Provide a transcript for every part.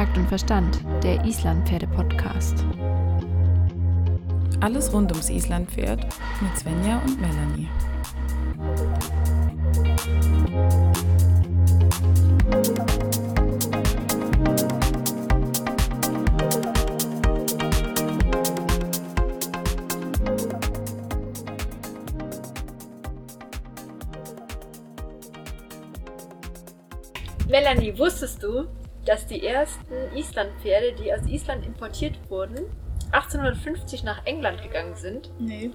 Takt und Verstand, der Islandpferde-Podcast. Alles rund ums Islandpferd mit Svenja und Melanie. Melanie, wusstest du, dass die ersten Islandpferde, die aus Island importiert wurden, 1850 nach England gegangen sind? Nee.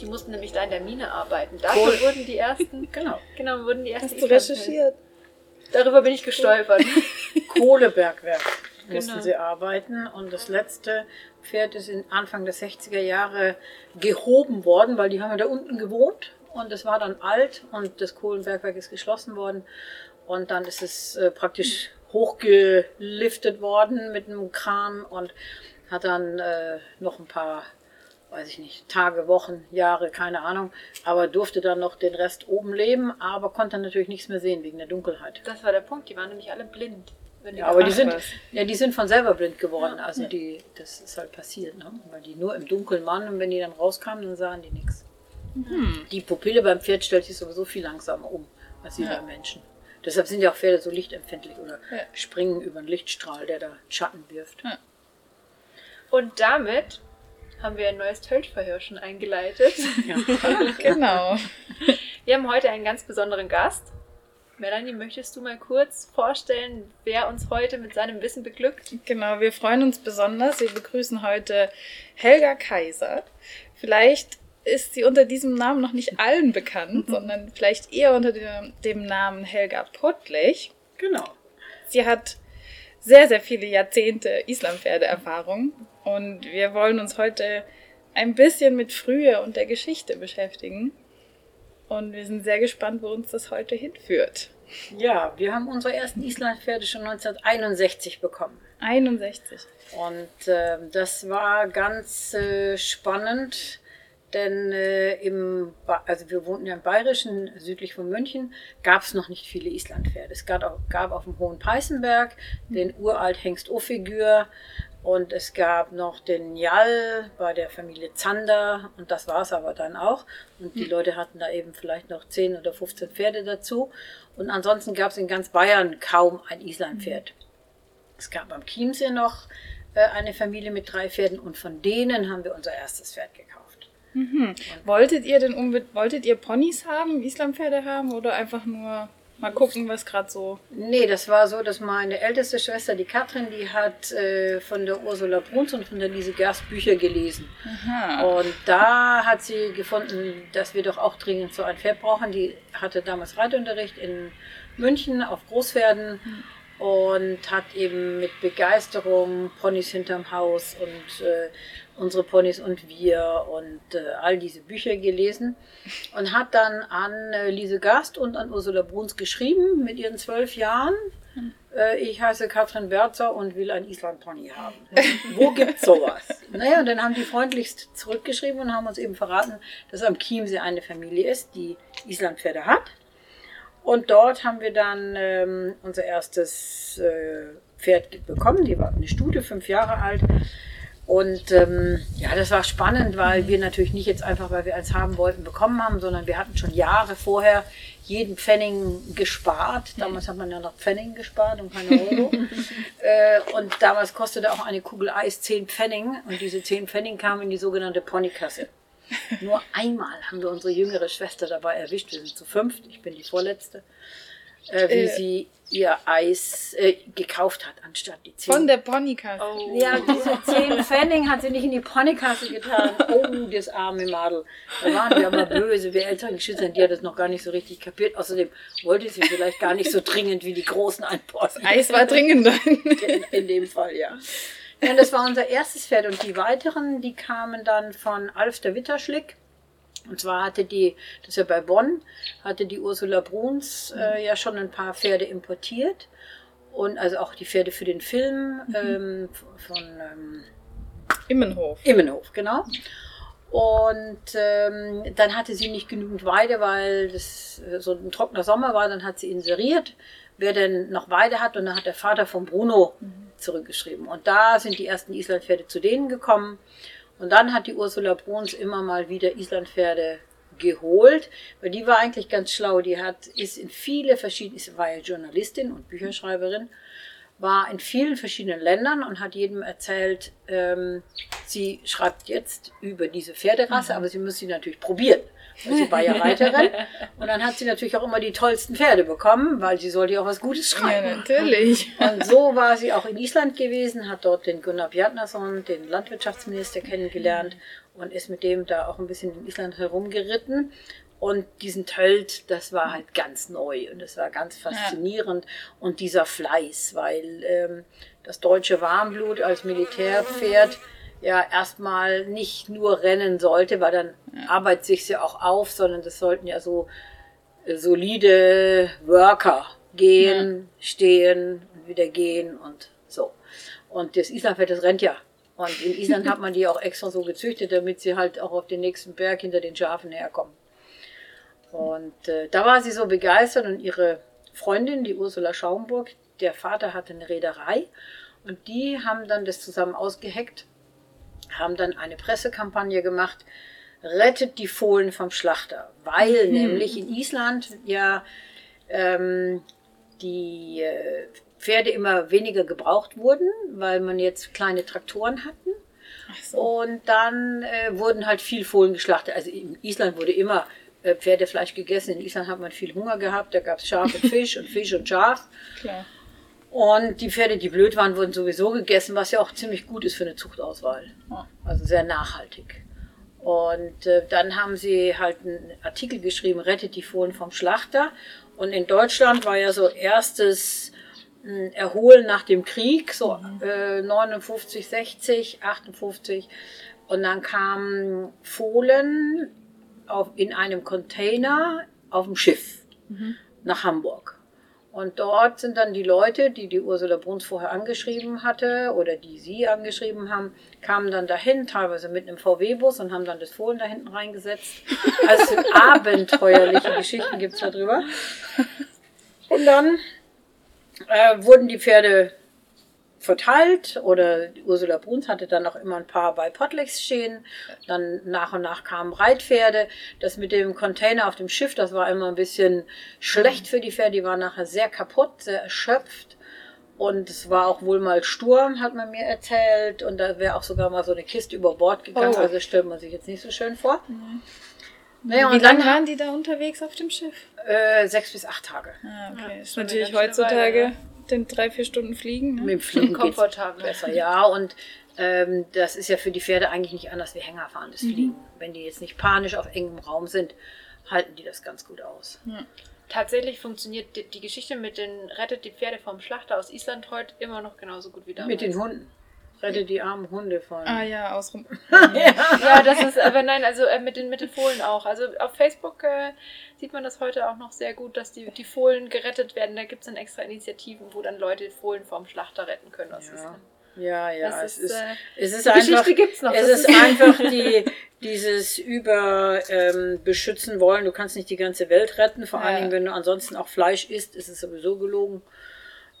Die mussten nämlich da in der Mine arbeiten. Dafür wurden die ersten, Genau. genau, wurden die ersten Hast du recherchiert? Darüber bin ich gestolpert. Kohlebergwerk mussten Genau. sie arbeiten und das letzte Pferd ist in Anfang der 60er Jahre gehoben worden, weil die haben ja da unten gewohnt und es war dann alt und das Kohlenbergwerk ist geschlossen worden und dann ist es äh, praktisch hochgeliftet worden mit einem Kran und hat dann äh, noch ein paar weiß ich nicht, Tage, Wochen, Jahre, keine Ahnung, aber durfte dann noch den Rest oben leben, aber konnte dann natürlich nichts mehr sehen wegen der Dunkelheit. Das war der Punkt, die waren nämlich alle blind. wenn Ja, aber die sind, ja, die sind von selber blind geworden. Ja. Also die, das ist halt passiert, ne? Weil die nur im Dunkeln waren und wenn die dann rauskamen, dann sahen die nichts. Hm. Die Pupille beim Pferd stellt sich sowieso viel langsamer um als die Ja. beim Menschen. Deshalb sind ja auch Pferde so lichtempfindlich oder Ja. springen über einen Lichtstrahl, der da Schatten wirft. Ja. Und damit haben wir ein neues Töltverhör schon eingeleitet. Ja. Genau. Wir haben heute einen ganz besonderen Gast. Melanie, möchtest du mal kurz vorstellen, wer uns heute mit seinem Wissen beglückt? Genau, wir freuen uns besonders. Wir begrüßen heute Helga Kaiser. Vielleicht ist sie unter diesem Namen noch nicht allen bekannt, sondern vielleicht eher unter dem, dem Namen Helga Pottlich. Genau. Sie hat sehr, sehr viele Jahrzehnte Islampferde-Erfahrung und wir wollen uns heute ein bisschen mit Frühe und der Geschichte beschäftigen. Und wir sind sehr gespannt, wo uns das heute hinführt. Ja, wir haben unsere ersten Islandpferde schon 1961 bekommen. 61. Und ähm, das war ganz äh, spannend, denn äh, im, Ba- also wir wohnten ja im Bayerischen, südlich von München, gab es noch nicht viele Islandpferde. Es gab, auch, gab auf dem Hohen Peißenberg den uralt Hengst Ophigür und es gab noch den Jall bei der Familie Zander und das war es aber dann auch. Und die Leute hatten da eben vielleicht noch 10 oder 15 Pferde dazu. Und ansonsten gab es in ganz Bayern kaum ein Islandpferd. Es gab am Chiemsee noch äh, eine Familie mit drei Pferden und von denen haben wir unser erstes Pferd gekauft. Mhm. Wolltet ihr denn wolltet ihr Ponys haben, Islampferde haben oder einfach nur mal gucken, was gerade so. Nee, das war so, dass meine älteste Schwester, die Katrin, die hat äh, von der Ursula Bruns und von der Lise Gerst Bücher gelesen. Aha. Und da hat sie gefunden, dass wir doch auch dringend so ein Pferd brauchen. Die hatte damals Reitunterricht in München auf Großpferden und hat eben mit Begeisterung Ponys hinterm Haus und äh, unsere Ponys und wir und äh, all diese Bücher gelesen und hat dann an äh, Lise Gast und an Ursula Bruns geschrieben mit ihren zwölf Jahren. Äh, ich heiße Katrin Berzer und will ein Island-Pony haben. Wo gibt's sowas? Naja, und dann haben die freundlichst zurückgeschrieben und haben uns eben verraten, dass am Chiemsee eine Familie ist, die Islandpferde hat. Und dort haben wir dann ähm, unser erstes äh, Pferd bekommen. Die war eine Stute, fünf Jahre alt. Und ähm, ja, das war spannend, weil wir natürlich nicht jetzt einfach, weil wir eins haben wollten, bekommen haben, sondern wir hatten schon Jahre vorher jeden Pfennig gespart. Damals hat man ja noch Pfennig gespart und keine Euro. äh, und damals kostete auch eine Kugel Eis 10 Pfennig. Und diese 10 Pfennig kamen in die sogenannte Ponykasse. Nur einmal haben wir unsere jüngere Schwester dabei erwischt. Wir sind zu fünft, ich bin die vorletzte. Äh, wie Äh. sie ihr Eis äh, gekauft hat, anstatt die 10 Von der Ponykasse. Oh. ja, diese 10 Pfennig hat sie nicht in die Ponykasse getan. Oh, das arme Madel. Da waren wir aber böse. Wir älteren Geschwister, die hat das noch gar nicht so richtig kapiert. Außerdem wollte sie vielleicht gar nicht so dringend wie die Großen ein Posten. Eis war dringender. In, in dem Fall, ja. ja. Das war unser erstes Pferd. Und die weiteren, die kamen dann von Alf der Witterschlick. Und zwar hatte die, das ist ja bei Bonn, hatte die Ursula Bruns äh, ja schon ein paar Pferde importiert. Und also auch die Pferde für den Film ähm, von ähm, Immenhof. Immenhof, genau. Und ähm, dann hatte sie nicht genügend Weide, weil das äh, so ein trockener Sommer war. Dann hat sie inseriert, wer denn noch Weide hat. Und dann hat der Vater von Bruno zurückgeschrieben. Und da sind die ersten Islandpferde zu denen gekommen. Und dann hat die Ursula Bruns immer mal wieder Islandpferde geholt, weil die war eigentlich ganz schlau. Die hat, ist in viele verschiedene, war ja Journalistin und Bücherschreiberin, war in vielen verschiedenen Ländern und hat jedem erzählt, ähm, sie schreibt jetzt über diese Pferderasse, mhm. aber sie muss sie natürlich probieren. Weil sie war ja Reiterin. und dann hat sie natürlich auch immer die tollsten Pferde bekommen, weil sie sollte ja auch was Gutes schreiben. Ja, natürlich. Und so war sie auch in Island gewesen, hat dort den Gunnar Bjarnason, den Landwirtschaftsminister, kennengelernt und ist mit dem da auch ein bisschen in Island herumgeritten. Und diesen Tölt, das war halt ganz neu und das war ganz faszinierend. Ja. Und dieser Fleiß, weil ähm, das deutsche Warmblut als Militärpferd ja erstmal nicht nur rennen sollte, weil dann ja. arbeitet sich ja auch auf, sondern das sollten ja so äh, solide Worker gehen, ja. stehen und wieder gehen und so. Und das Islandpferd, das rennt ja. Und in Island hat man die auch extra so gezüchtet, damit sie halt auch auf den nächsten Berg hinter den Schafen herkommen. Und äh, da war sie so begeistert und ihre Freundin, die Ursula Schaumburg, der Vater hatte eine Reederei und die haben dann das zusammen ausgeheckt, haben dann eine Pressekampagne gemacht, rettet die Fohlen vom Schlachter, weil mhm. nämlich in Island ja ähm, die äh, Pferde immer weniger gebraucht wurden, weil man jetzt kleine Traktoren hatten. So. Und dann äh, wurden halt viel Fohlen geschlachtet. Also in Island wurde immer äh, Pferdefleisch gegessen. In Island hat man viel Hunger gehabt, da gab es Schaf und Fisch und Fisch und Schaf. Klar. Und die Pferde, die blöd waren, wurden sowieso gegessen, was ja auch ziemlich gut ist für eine Zuchtauswahl. Also sehr nachhaltig. Und äh, dann haben sie halt einen Artikel geschrieben, rettet die Fohlen vom Schlachter. Und in Deutschland war ja so erstes äh, Erholen nach dem Krieg, so mhm. äh, 59, 60, 58. Und dann kamen Fohlen auf, in einem Container auf dem Schiff mhm. nach Hamburg. Und dort sind dann die Leute, die die Ursula Bruns vorher angeschrieben hatte oder die sie angeschrieben haben, kamen dann dahin, teilweise mit einem VW-Bus und haben dann das Fohlen da hinten reingesetzt. Also abenteuerliche Geschichten gibt es darüber. Und dann äh, wurden die Pferde verteilt oder Ursula Bruns hatte dann auch immer ein paar bei Potlex stehen. Dann nach und nach kamen Reitpferde. Das mit dem Container auf dem Schiff, das war immer ein bisschen schlecht für die Pferde. Die waren nachher sehr kaputt, sehr erschöpft. Und es war auch wohl mal Sturm, hat man mir erzählt. Und da wäre auch sogar mal so eine Kiste über Bord gegangen. Oh. Also stellt man sich jetzt nicht so schön vor. Mhm. Naja, Wie lange waren die da unterwegs auf dem Schiff? Äh, sechs bis acht Tage. Ah, okay. Ja, ist natürlich heutzutage. Weile, den drei, vier Stunden Fliegen. Ne? Mit dem Fliegen komfortabel besser, ja. Und ähm, das ist ja für die Pferde eigentlich nicht anders wie Hängerfahrendes mhm. Fliegen. Wenn die jetzt nicht panisch auf engem Raum sind, halten die das ganz gut aus. Ja. Tatsächlich funktioniert die, die, Geschichte mit den Rettet die Pferde vom Schlachter aus Island heute immer noch genauso gut wie damals. Mit den Hunden. Rette die armen Hunde von. Ah ja, ausrum. ja. ja, das ist, aber nein, also äh, mit, den, mit den Fohlen auch. Also auf Facebook äh, sieht man das heute auch noch sehr gut, dass die, die Fohlen gerettet werden. Da gibt es dann extra Initiativen, wo dann Leute Fohlen vom Schlachter retten können. Aus ja. Ja, ja, das es ist, äh, es ist einfach, noch. Es ist, ist einfach die, dieses Überbeschützen ähm, wollen. Du kannst nicht die ganze Welt retten, vor ja. allen Dingen, wenn du ansonsten auch Fleisch isst, ist es sowieso gelogen.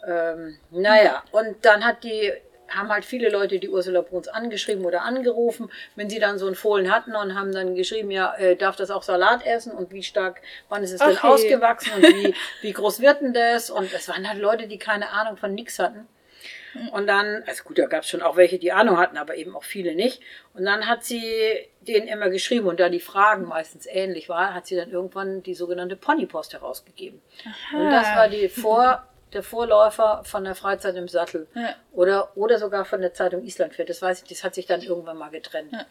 Ähm, naja, und dann hat die haben halt viele Leute die Ursula Bruns angeschrieben oder angerufen, wenn sie dann so einen Fohlen hatten und haben dann geschrieben, ja, äh, darf das auch Salat essen und wie stark, wann ist es denn okay. ausgewachsen und wie, wie groß wird denn das? Und es waren halt Leute, die keine Ahnung von nix hatten. Und dann, also gut, da gab es schon auch welche, die Ahnung hatten, aber eben auch viele nicht. Und dann hat sie denen immer geschrieben und da die Fragen meistens ähnlich waren, hat sie dann irgendwann die sogenannte Ponypost herausgegeben. Aha. Und das war die Vor- der Vorläufer von der Freizeit im Sattel. Ja. Oder, oder sogar von der Zeitung Islandpferd. Das weiß ich, das hat sich dann irgendwann mal getrennt. Ja.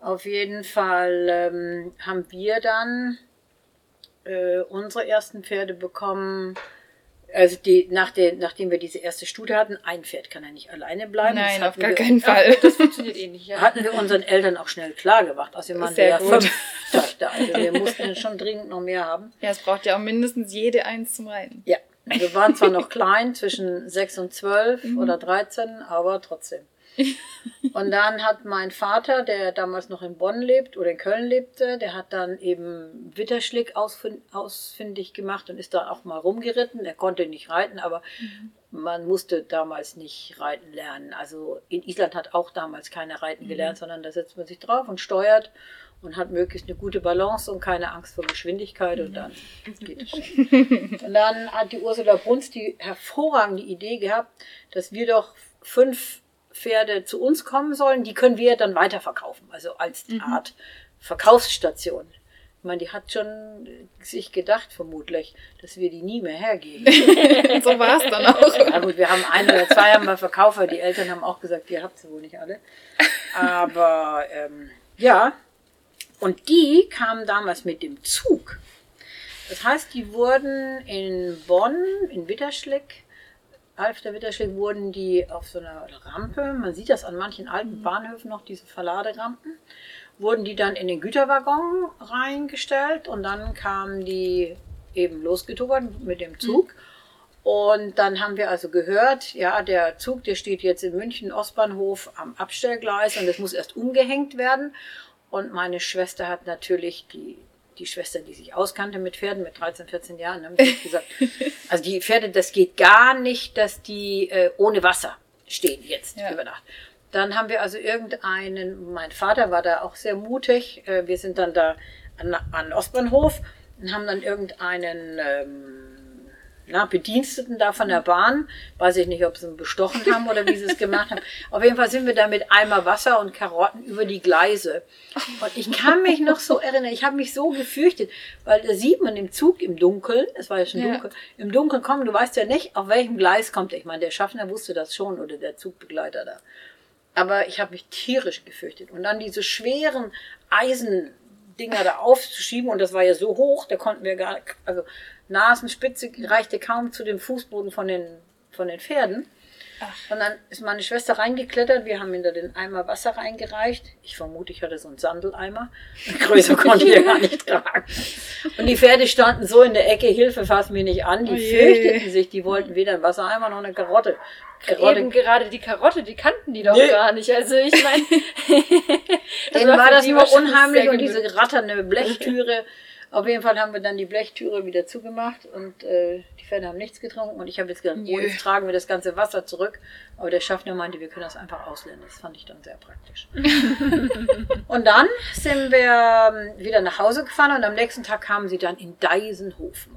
Auf jeden Fall ähm, haben wir dann äh, unsere ersten Pferde bekommen. Also die, nach den, nachdem wir diese erste Studie hatten, ein Pferd kann ja nicht alleine bleiben. Nein, auf gar wir, keinen Fall. Das funktioniert eh nicht. Ja. Hatten wir unseren Eltern auch schnell klar gemacht. Also wir waren ja fünf Töchter. Also wir mussten schon dringend noch mehr haben. Ja, es braucht ja auch mindestens jede eins zum Reiten. Ja, wir waren zwar noch klein, zwischen 6 und 12 mhm. oder 13, aber trotzdem. Und dann hat mein Vater, der damals noch in Bonn lebt oder in Köln lebte, der hat dann eben Witterschlick ausfin ausfindig gemacht und ist da auch mal rumgeritten. Er konnte nicht reiten, aber man musste damals nicht reiten lernen. Also in Island hat auch damals keiner reiten gelernt, sondern da setzt man sich drauf und steuert und hat möglichst eine gute Balance und keine Angst vor Geschwindigkeit und dann geht es schon. Und dann hat die Ursula Bruns die hervorragende Idee gehabt, dass wir doch fünf Pferde zu uns kommen sollen, die können wir dann weiterverkaufen, also als Art Verkaufsstation. Ich meine, die hat schon sich gedacht, vermutlich, dass wir die nie mehr hergeben. so war es dann auch. Ja gut, wir haben ein oder zwei haben wir verkauft, weil die Eltern haben auch gesagt, ihr habt sie wohl nicht alle. Aber ähm, ja, und die kamen damals mit dem Zug. Das heißt, die wurden in Bonn, in Witterschlick, Alf der Witterschlick, wurden die auf so einer Rampe, man sieht das an manchen alten Bahnhöfen noch, diese Verladerampen, wurden die dann in den Güterwaggon reingestellt und dann kamen die eben losgetobert mit dem Zug. Und dann haben wir also gehört, ja, der Zug, der steht jetzt in München Ostbahnhof am Abstellgleis und es muss erst umgehängt werden. Und meine Schwester hat natürlich die, die Schwester, die sich auskannte mit Pferden mit 13, 14 Jahren, haben gesagt, also die Pferde, das geht gar nicht, dass die äh, ohne Wasser stehen jetzt Ja. über Nacht. Dann haben wir also irgendeinen, mein Vater war da auch sehr mutig, äh, wir sind dann da an, an Ostbahnhof und haben dann irgendeinen ähm, na, Bediensteten da von der Bahn, weiß ich nicht, ob sie ihn bestochen haben oder wie sie es gemacht haben. Auf jeden Fall sind wir da mit Eimer Wasser und Karotten über die Gleise. Und ich kann mich noch so erinnern, ich habe mich so gefürchtet, weil da sieht man im Zug im Dunkeln, es war ja schon Ja. dunkel, im Dunkeln kommen, du weißt ja nicht, auf welchem Gleis kommt er. Ich meine, der Schaffner wusste das schon oder der Zugbegleiter da. Aber ich habe mich tierisch gefürchtet. Und dann diese schweren Eisendinger da aufzuschieben, und das war ja so hoch, da konnten wir gar, also Nasenspitze reichte kaum zu dem Fußboden von den, von den Pferden. Und dann ist meine Schwester reingeklettert, wir haben da den Eimer Wasser reingereicht. Ich vermute, ich hatte so einen Sandeleimer. Größer konnte ich ja gar nicht tragen. Und die Pferde standen so in der Ecke, Hilfe, fass mich nicht an. Die Oh je. fürchteten sich, die wollten weder einen Wassereimer noch eine Karotte. Karotte Eben gerade die Karotte, die kannten die doch Nee. gar nicht. Also ich meine, Denen war das wahrscheinlich unheimlich und diese ratternde Blechtüre. Auf jeden Fall haben wir dann die Blechtüre wieder zugemacht und äh, die Pferde haben nichts getrunken. Und ich habe jetzt gedacht, oh, jetzt tragen wir das ganze Wasser zurück. Aber der Schaffner meinte, wir können das einfach auslernen. Das fand ich dann sehr praktisch. und dann sind wir ähm, wieder nach Hause gefahren und am nächsten Tag kamen sie dann in Deisenhofen.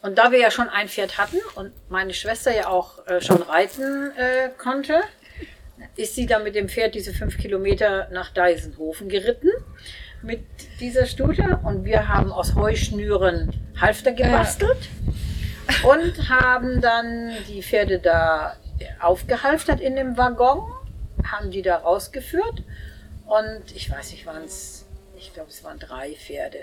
Und da wir ja schon ein Pferd hatten und meine Schwester ja auch äh, schon reiten äh, konnte, ist sie dann mit dem Pferd diese fünf Kilometer nach Deisenhofen geritten mit dieser Stute und wir haben aus Heuschnüren Halfter gebastelt und haben dann die Pferde da aufgehalftert in dem Waggon, haben die da rausgeführt und ich weiß nicht, waren es, ich glaube es waren drei Pferde.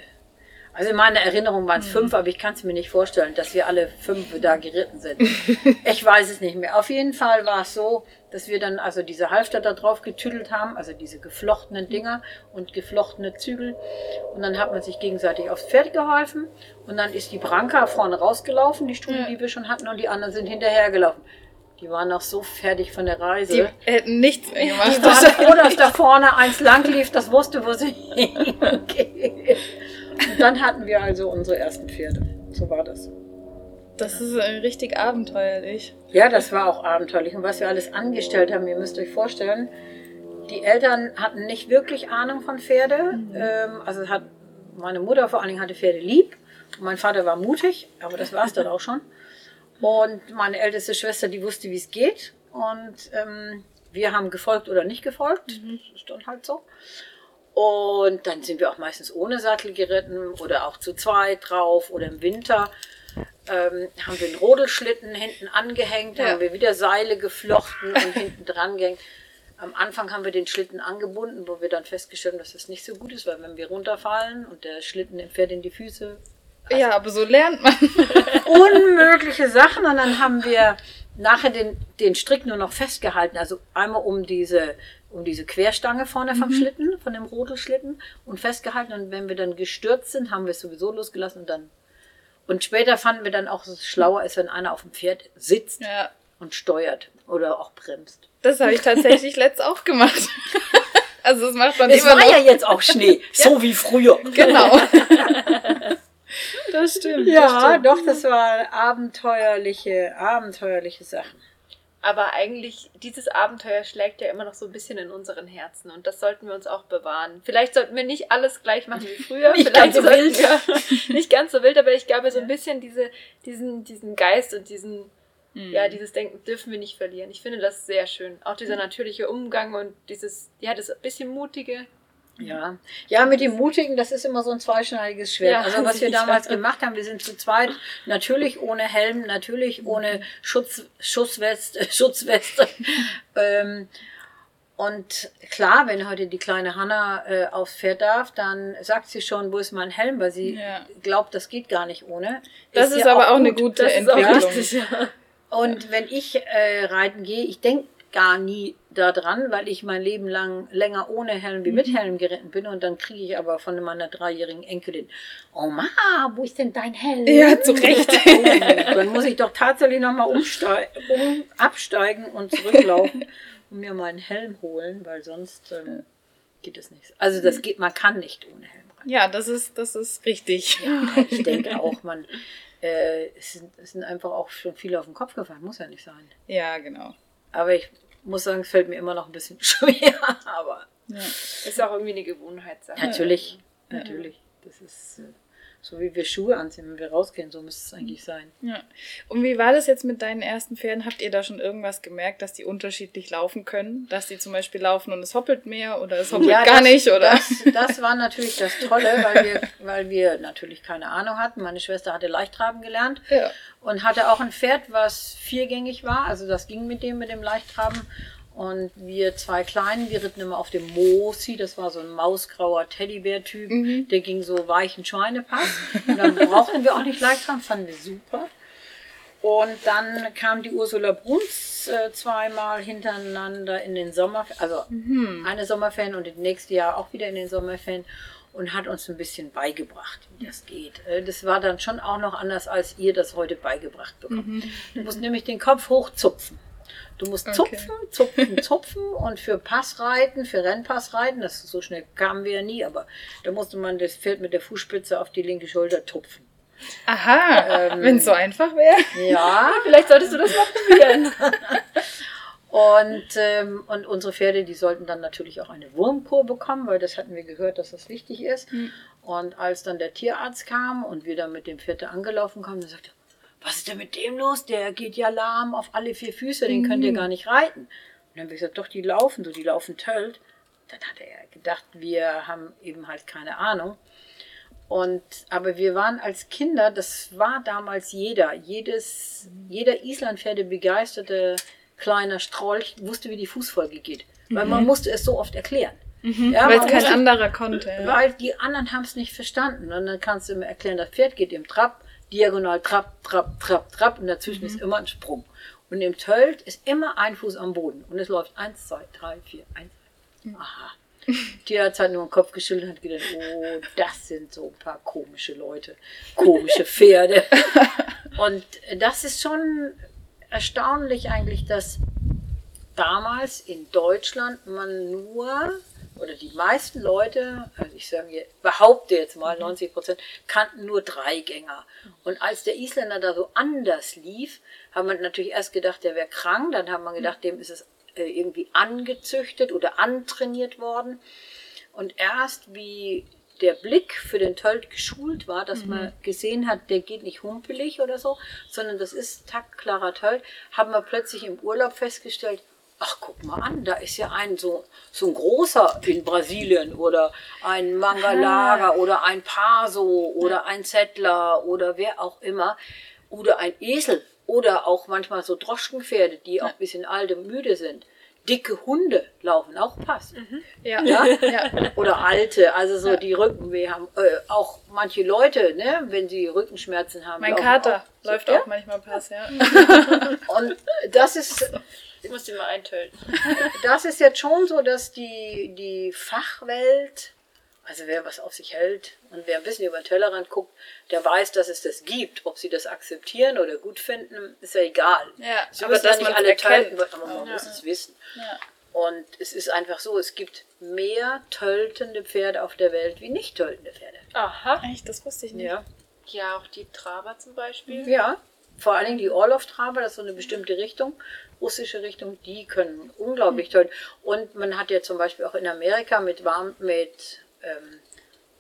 Also in meiner Erinnerung waren es fünf, aber ich kann es mir nicht vorstellen, dass wir alle fünf da geritten sind. Ich weiß es nicht mehr. Auf jeden Fall war es so, dass wir dann also diese Halfter da drauf getüdelt haben, also diese geflochtenen Dinger und geflochtene Zügel. Und dann hat man sich gegenseitig aufs Pferd geholfen. Und dann ist die Branka vorne rausgelaufen, die Stute, Ja. die wir schon hatten, und die anderen sind hinterhergelaufen. Die waren noch so fertig von der Reise. Die hätten nichts mehr gemacht. Die waren froh, dass da vorne eins lang lief, das wusste, wo sie hingeht. Dann hatten wir also unsere ersten Pferde. So war das. Das ist richtig abenteuerlich. Ja, das war auch abenteuerlich. Und was wir alles angestellt haben, ihr müsst euch vorstellen, die Eltern hatten nicht wirklich Ahnung von Pferde. Ähm, also hat meine Mutter vor allen Dingen hatte Pferde lieb. Und mein Vater war mutig, aber das war es dann auch schon. Und meine älteste Schwester, die wusste, wie es geht. Und ähm, wir haben gefolgt oder nicht gefolgt. Das ist dann halt so. Und dann sind wir auch meistens ohne Sattel geritten oder auch zu zweit drauf oder im Winter ähm, haben wir einen Rodelschlitten hinten angehängt, Ja. haben wir wieder Seile geflochten und hinten dran gehängt. Am Anfang haben wir den Schlitten angebunden, wo wir dann festgestellt haben, dass das nicht so gut ist, weil wenn wir runterfallen und der Schlitten dem Pferd in die Füße, ja, aber so lernt man. unmögliche Sachen. Und dann haben wir nachher den, den Strick nur noch festgehalten. Also einmal um diese, um diese Querstange vorne vom Schlitten, von dem Rodelschlitten und festgehalten. Und wenn wir dann gestürzt sind, haben wir es sowieso losgelassen und dann. Und später fanden wir dann auch, dass es schlauer ist, wenn einer auf dem Pferd sitzt Ja. und steuert oder auch bremst. Das habe ich tatsächlich letzt auch gemacht. Also das macht man Es immer war noch. ja jetzt auch Schnee, so wie früher. Genau. das stimmt. das Ja, stimmt. doch, das war abenteuerliche, abenteuerliche Sachen. Aber eigentlich, dieses Abenteuer schlägt ja immer noch so ein bisschen in unseren Herzen und das sollten wir uns auch bewahren. Vielleicht sollten wir nicht alles gleich machen wie früher. Nicht Vielleicht ganz so wild. Wir nicht ganz so wild, aber ich glaube, so ein bisschen diese, diesen, diesen Geist und diesen, Mhm. ja, dieses Denken dürfen wir nicht verlieren. Ich finde das sehr schön. Auch dieser natürliche Umgang und dieses, ja, das bisschen mutige. Ja. ja, mit dem Mutigen, das ist immer so ein zweischneidiges Schwert. Ja, also was wir damals gemacht haben, wir sind zu zweit, natürlich ohne Helm, natürlich ohne Schutz, Schussweste, Schutzweste. ähm, und klar, wenn heute die kleine Hanna äh, aufs Pferd darf, dann sagt sie schon, wo ist mein Helm, weil sie Ja. glaubt, das geht gar nicht ohne. Das ist, ja aber auch eine gut. gute Das ist auch Entwicklung. richtig, ja. Und wenn ich äh, reiten gehe, ich denke gar nie daran, weil ich mein Leben lang länger ohne Helm wie mit Helm geritten bin und dann kriege ich aber von meiner dreijährigen Enkelin, oh Ma, wo ist denn dein Helm? Ja, zu Recht. Oh, dann muss ich doch tatsächlich nochmal um, absteigen und zurücklaufen und mir meinen Helm holen, weil sonst ähm, geht es nicht. Also das geht, man kann nicht ohne Helm reiten. Ja, das ist, das ist richtig. Ja, ich denke auch, man, äh, es, sind, es sind einfach auch schon viele auf den Kopf gefallen, muss ja nicht sein. Ja, genau. Aber ich muss sagen, es fällt mir immer noch ein bisschen schwer. Aber Ja. Ist auch irgendwie eine Gewohnheitssache. natürlich, natürlich. Das ist äh, so wie wir Schuhe anziehen, wenn wir rausgehen, so müsste es eigentlich sein. Ja. Und wie war das jetzt mit deinen ersten Pferden? Habt ihr da schon irgendwas gemerkt, dass die unterschiedlich laufen können? Dass die zum Beispiel laufen und es hoppelt mehr oder es hoppelt gar das, nicht? Oder? Das, das war natürlich das Tolle, weil wir, weil wir natürlich keine Ahnung hatten. Meine Schwester hatte Leichttraben gelernt Ja. und hatte auch ein Pferd, was viergängig war. Also das ging mit dem, mit dem Leichttraben. Und wir zwei Kleinen, wir ritten immer auf dem Mosi, das war so ein mausgrauer Teddybär-Typ, Mhm. der ging so weichen Schweinepass. Und dann brauchten wir auch nicht Leichttraben, fanden wir super. Und dann kam die Ursula Bruns äh, zweimal hintereinander in den Sommer, also Mhm. eine Sommerferien und das nächste Jahr auch wieder in den Sommerferien und hat uns ein bisschen beigebracht, wie das geht. Äh, Das war dann schon auch noch anders, als ihr das heute beigebracht bekommt. Mhm. Du musst nämlich den Kopf hochzupfen. Du musst Okay. zupfen, zupfen, zupfen und für Passreiten, für Rennpassreiten, das so schnell kamen wir ja nie, aber da musste man das Pferd mit der Fußspitze auf die linke Schulter tupfen. Aha, Ähm, wenn es so einfach wäre. Ja, Vielleicht solltest du das mal probieren. Und, ähm, und unsere Pferde, die sollten dann natürlich auch eine Wurmkur bekommen, weil das hatten wir gehört, dass das wichtig ist. Und als dann der Tierarzt kam und wir dann mit dem Pferd angelaufen kamen, dann sagte er, was ist denn mit dem los? Der geht ja lahm auf alle vier Füße, den könnt ihr gar nicht reiten. Und dann haben wir gesagt, doch, die laufen so, die laufen tölt. Dann hat er gedacht, wir haben eben halt keine Ahnung. Und, aber wir waren als Kinder, das war damals jeder, jedes, jeder Islandpferde begeisterte kleiner Strolch wusste, wie die Fußfolge geht. Weil man musste es so oft erklären. Ja, Mhm. Weil es kein anderer konnte. Ja. Weil die anderen haben es nicht verstanden. Und dann kannst du immer erklären, das Pferd geht im Trab, diagonal Trab, Trab, Trab, Trab und dazwischen ist immer ein Sprung. Und im Tölt ist immer ein Fuß am Boden. Und es läuft eins, zwei, drei, vier, eins. Aha. Tierarzt hat nur den Kopf geschüttelt und hat gedacht, oh, das sind so ein paar komische Leute, komische Pferde. und das ist schon erstaunlich eigentlich, dass damals in Deutschland man nur, oder die meisten Leute, also ich sage, behaupte jetzt mal 90 Prozent, kannten nur Dreigänger. Und als der Isländer da so anders lief, haben man natürlich erst gedacht, der wäre krank, dann hat man gedacht, dem ist es äh, irgendwie angezüchtet oder antrainiert worden. Und erst wie der Blick für den Tölt geschult war, dass man gesehen hat, der geht nicht humpelig oder so, sondern das ist taktklarer Tölt, haben wir plötzlich im Urlaub festgestellt, ach guck mal an, da ist ja ein so, so ein großer in Brasilien oder ein Mangalaga oder ein Paso oder ein Zettler oder wer auch immer oder ein Esel oder auch manchmal so Droschkenpferde, die auch ein bisschen alt und müde sind. Dicke Hunde laufen auch Pass. Ja. Ja? ja. Oder alte, also so die Rückenweh haben. Äh, auch manche Leute, ne, wenn sie Rückenschmerzen haben. Mein Kater auch so, läuft ja? auch manchmal Pass, ja. Und das ist, Ich muss den mal eintöten. das ist jetzt schon so, dass die, die Fachwelt, Also wer was auf sich hält und wer ein bisschen über den Tellerrand guckt, der weiß, dass es das gibt. Ob sie das akzeptieren oder gut finden, ist ja egal. Ja, sie aber dass ja nicht man's alle tölten, aber man Ja. muss es wissen. Ja. Und es ist einfach so, es gibt mehr töltende Pferde auf der Welt wie nicht töltende Pferde. Aha. Echt, das wusste ich nicht. Ja. Ja, auch die Traber zum Beispiel. Ja, vor allen Dingen die Orlov-Traber, das ist so eine bestimmte Richtung, russische Richtung, die können unglaublich toll. Und man hat ja zum Beispiel auch in Amerika mit warm, mit ähm,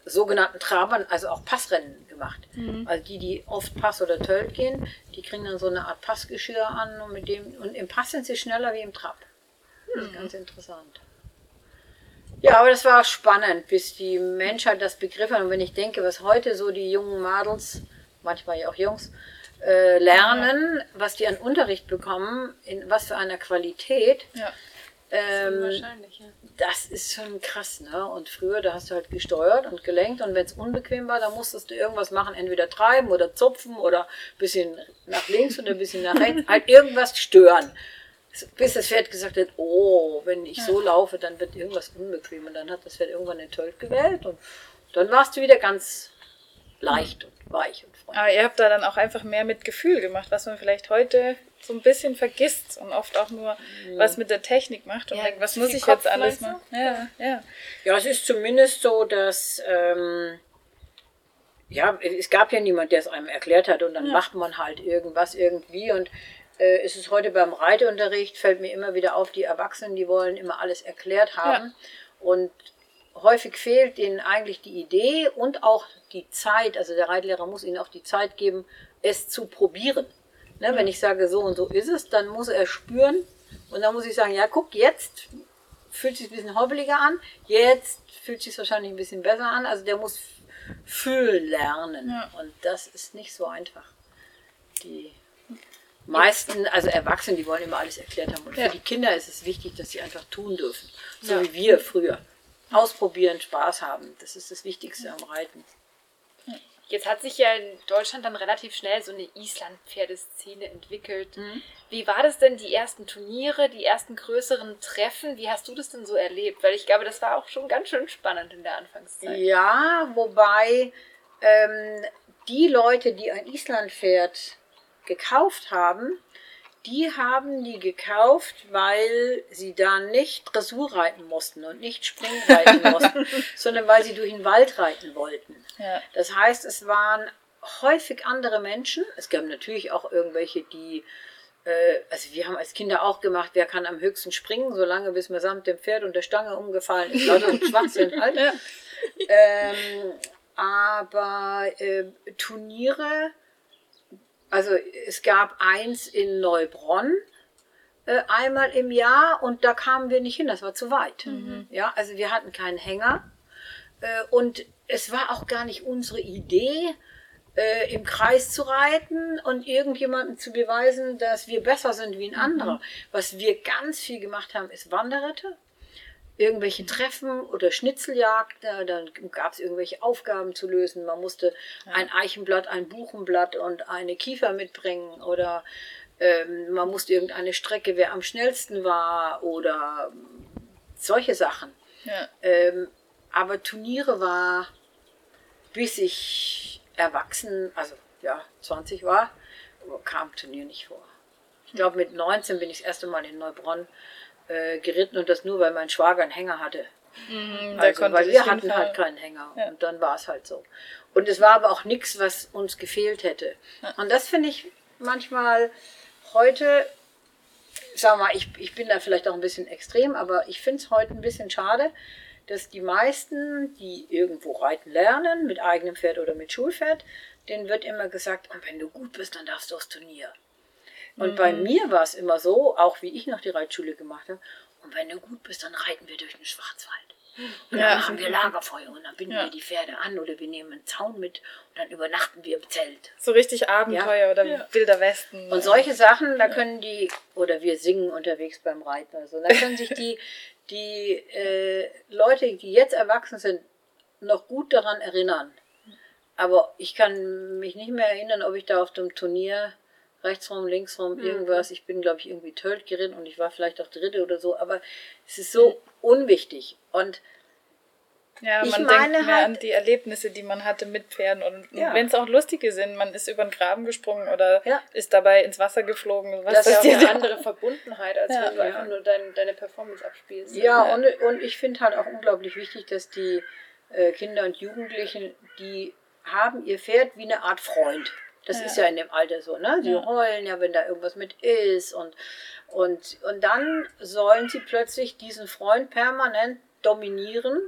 sogenannten Trabern, also auch Passrennen gemacht. Also die, die oft Pass oder Tölt gehen, die kriegen dann so eine Art Passgeschirr an und mit dem und im Pass sind sie schneller wie im Trab. Das ist ganz interessant. Ja, aber das war spannend, bis die Menschheit das begriffen hat. Und wenn ich denke, was heute so die jungen Madels, manchmal ja auch Jungs, äh, lernen, was die an Unterricht bekommen, in was für einer Qualität, Ja. ähm, Wahrscheinlich, ja. das ist schon krass, ne? Und früher, da hast du halt gesteuert und gelenkt und wenn es unbequem war, dann musstest du irgendwas machen, entweder treiben oder zupfen oder ein bisschen nach links oder ein bisschen nach rechts, halt irgendwas stören. Bis das Pferd gesagt hat, oh, wenn ich so laufe, dann wird irgendwas unbequem. Und dann hat das Pferd irgendwann den Tölt gewählt und dann warst du wieder ganz leicht und weich und. Aber ihr habt da dann auch einfach mehr mit Gefühl gemacht, was man vielleicht heute so ein bisschen vergisst und oft auch nur was mit der Technik macht und Ja, denkt, was muss ich Kopf, jetzt alles machen? Ja, ja. Ja, es ist zumindest so, dass ähm, ja, es gab ja niemand, der es einem erklärt hat und dann macht man halt irgendwas irgendwie und äh, es ist heute beim Reitunterricht, fällt mir immer wieder auf, die Erwachsenen, die wollen immer alles erklärt haben und häufig fehlt ihnen eigentlich die Idee und auch die Zeit, also der Reitlehrer muss ihnen auch die Zeit geben, es zu probieren. Ne, Wenn ich sage, so und so ist es, dann muss er spüren und dann muss ich sagen, ja, guck, jetzt fühlt sich ein bisschen hobbeliger an, jetzt fühlt sich wahrscheinlich ein bisschen besser an. Also der muss fühlen lernen Ja. und das ist nicht so einfach. Die meisten, also Erwachsene, die wollen immer alles erklärt haben. Und Ja. für die Kinder ist es wichtig, dass sie einfach tun dürfen. So wie wir früher. Ausprobieren, Spaß haben. Das ist das Wichtigste am Reiten. Jetzt hat sich ja in Deutschland dann relativ schnell so eine Island-Pferdeszene entwickelt. Mhm. Wie war das denn, die ersten Turniere, die ersten größeren Treffen? Wie hast du das denn so erlebt? Weil ich glaube, das war auch schon ganz schön spannend in der Anfangszeit. Ja, wobei ähm, die Leute, die ein Islandpferd gekauft haben, die haben die gekauft, weil sie da nicht Dressur reiten mussten und nicht Springen reiten mussten, sondern weil sie durch den Wald reiten wollten. Ja. Das heißt, es waren häufig andere Menschen. Es gab natürlich auch irgendwelche, die, äh, also wir haben als Kinder auch gemacht, wer kann am höchsten springen, solange bis man samt dem Pferd und der Stange umgefallen ist. So ein Schwachsinn halt. Ähm, aber äh, Turniere, also es gab eins in Neubronn äh, einmal im Jahr und da kamen wir nicht hin, das war zu weit. Ja, also wir hatten keinen Hänger äh, und es war auch gar nicht unsere Idee, äh, im Kreis zu reiten und irgendjemandem zu beweisen, dass wir besser sind wie ein anderer. Was wir ganz viel gemacht haben, ist Wanderritte irgendwelche Treffen oder Schnitzeljagd, da- dann gab es irgendwelche Aufgaben zu lösen. Man musste ein Eichenblatt, ein Buchenblatt und eine Kiefer mitbringen oder ähm, man musste irgendeine Strecke, wer am schnellsten war oder solche Sachen. Ja. Ähm, aber Turniere war, bis ich erwachsen, also ja, 20 war, kam Turnier nicht vor. Ich glaube, mit 19 bin ich das erste Mal in Neubronn äh, geritten und das nur, weil mein Schwager einen Hänger hatte. Mhm, Also, weil wir hatten hinfahren. halt keinen Hänger. Ja. Und dann war es halt so. Und es war aber auch nichts, was uns gefehlt hätte. Und das finde ich manchmal heute, sag mal, ich, ich bin da vielleicht auch ein bisschen extrem, aber ich finde es heute ein bisschen schade, dass die meisten, die irgendwo reiten lernen, mit eigenem Pferd oder mit Schulpferd, denen wird immer gesagt, und wenn du gut bist, dann darfst du aufs Turnier. Und bei mir war es immer so, auch wie ich noch die Reitschule gemacht habe, und wenn du gut bist, dann reiten wir durch den Schwarzwald. Und Ja. dann machen wir Lagerfeuer und dann binden Ja. wir die Pferde an oder wir nehmen einen Zaun mit und dann übernachten wir im Zelt. So richtig Abenteuer oder Wilder Westen. Und solche Sachen, da können die, oder wir singen unterwegs beim Reiten oder so, da können sich die, die äh, Leute, die jetzt erwachsen sind, noch gut daran erinnern. Aber ich kann mich nicht mehr erinnern, ob ich da auf dem Turnier rechtsrum, linksrum, irgendwas, ich bin, glaube ich, irgendwie Tölt geritten und ich war vielleicht auch Dritte oder so, aber es ist so unwichtig. Und Ja, Ich man meine denkt mehr halt- an die Erlebnisse, die man hatte mit Pferden. Und Ja. wenn es auch lustige sind, man ist über den Graben gesprungen oder Ja. ist dabei ins Wasser geflogen. Was Das ist ja eine andere Verbundenheit, als Ja. wenn du einfach nur dein, deine Performance abspielst. Ja, Ja. und, und ich finde halt auch unglaublich wichtig, dass die äh, Kinder und Jugendlichen, die haben ihr Pferd wie eine Art Freund. Das Ja. ist ja in dem Alter so, ne? Sie Ja. heulen ja, wenn da irgendwas mit ist und, und, und dann sollen sie plötzlich diesen Freund permanent dominieren,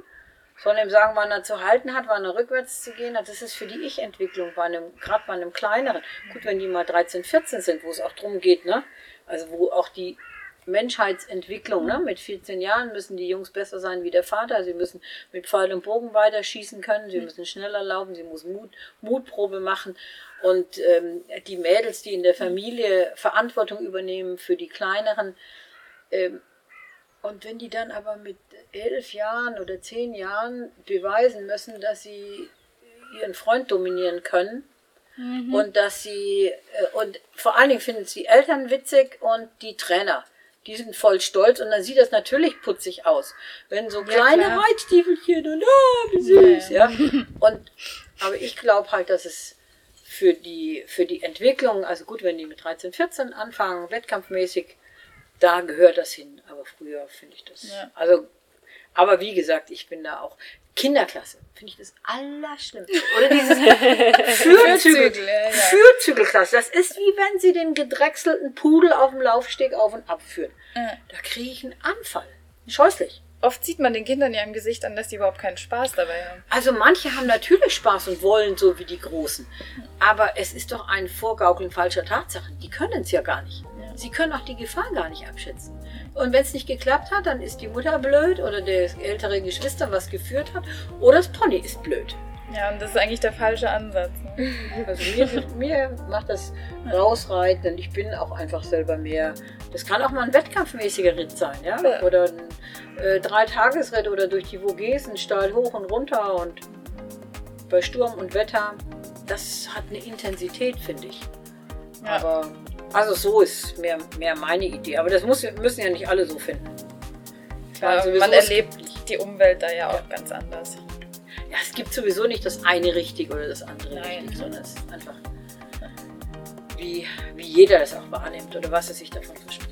sollen ihm sagen, wann er zu halten hat, wann er rückwärts zu gehen hat. Das ist für die Ich-Entwicklung, bei einem, gerade bei einem kleineren. Gut, wenn die mal 13, 14 sind, wo es auch drum geht, ne? Also wo auch die Menschheitsentwicklung, ne? Mit 14 Jahren müssen die Jungs besser sein wie der Vater. Sie müssen mit Pfeil und Bogen weiter schießen können. Sie müssen schneller laufen. Sie müssen Mut, Mutprobe machen. Und ähm, die Mädels, die in der Familie Verantwortung übernehmen für die Kleineren, ähm, und wenn die dann aber mit elf Jahren oder zehn Jahren beweisen müssen, dass sie ihren Freund dominieren können und dass sie, äh, und vor allen Dingen finden es die Eltern witzig und die Trainer. Die sind voll stolz und dann sieht das natürlich putzig aus. Wenn so kleine klar. Reitstiefelchen und ah, wie süß, ja. Und, aber ich glaube halt, dass es für die, für die Entwicklung, also gut, wenn die mit 13, 14 anfangen, wettkampfmäßig, da gehört das hin. Aber früher finde ich das. Ja. Also, aber wie gesagt, ich bin da auch. Kinderklasse finde ich das Allerschlimmste. Oder dieses Fürzügel. Fürzügelklasse. Das ist wie wenn sie den gedrechselten Pudel auf dem Laufsteg auf und ab führen. Ja. Da kriege ich einen Anfall. Scheußlich. Oft sieht man den Kindern ja im Gesicht an, dass die überhaupt keinen Spaß dabei haben. Also manche haben natürlich Spaß und wollen so wie die Großen. Aber es ist doch ein Vorgaukeln falscher Tatsachen. Die können es ja gar nicht. Sie können auch die Gefahr gar nicht abschätzen. Und wenn es nicht geklappt hat, dann ist die Mutter blöd oder das ältere Geschwister, was geführt hat, oder das Pony ist blöd. Ja, und das ist eigentlich der falsche Ansatz. Ne? Also mir, mir macht das rausreiten und ich bin auch einfach selber mehr. Das kann auch mal ein wettkampfmäßiger Ritt sein, ja? Ja. Oder ein äh, Dreitagesritt oder durch die Vogesen, steil hoch und runter und bei Sturm und Wetter. Das hat eine Intensität, finde ich. Ja. Aber also so ist mehr, mehr meine Idee. Aber das muss, müssen ja nicht alle so finden. Klar, Also man erlebt die Umwelt da ja auch ganz anders. Ja, es gibt sowieso nicht das eine richtig oder das andere Nein. richtig, sondern es ist einfach, wie, wie jeder das auch wahrnimmt oder was er sich davon verspricht.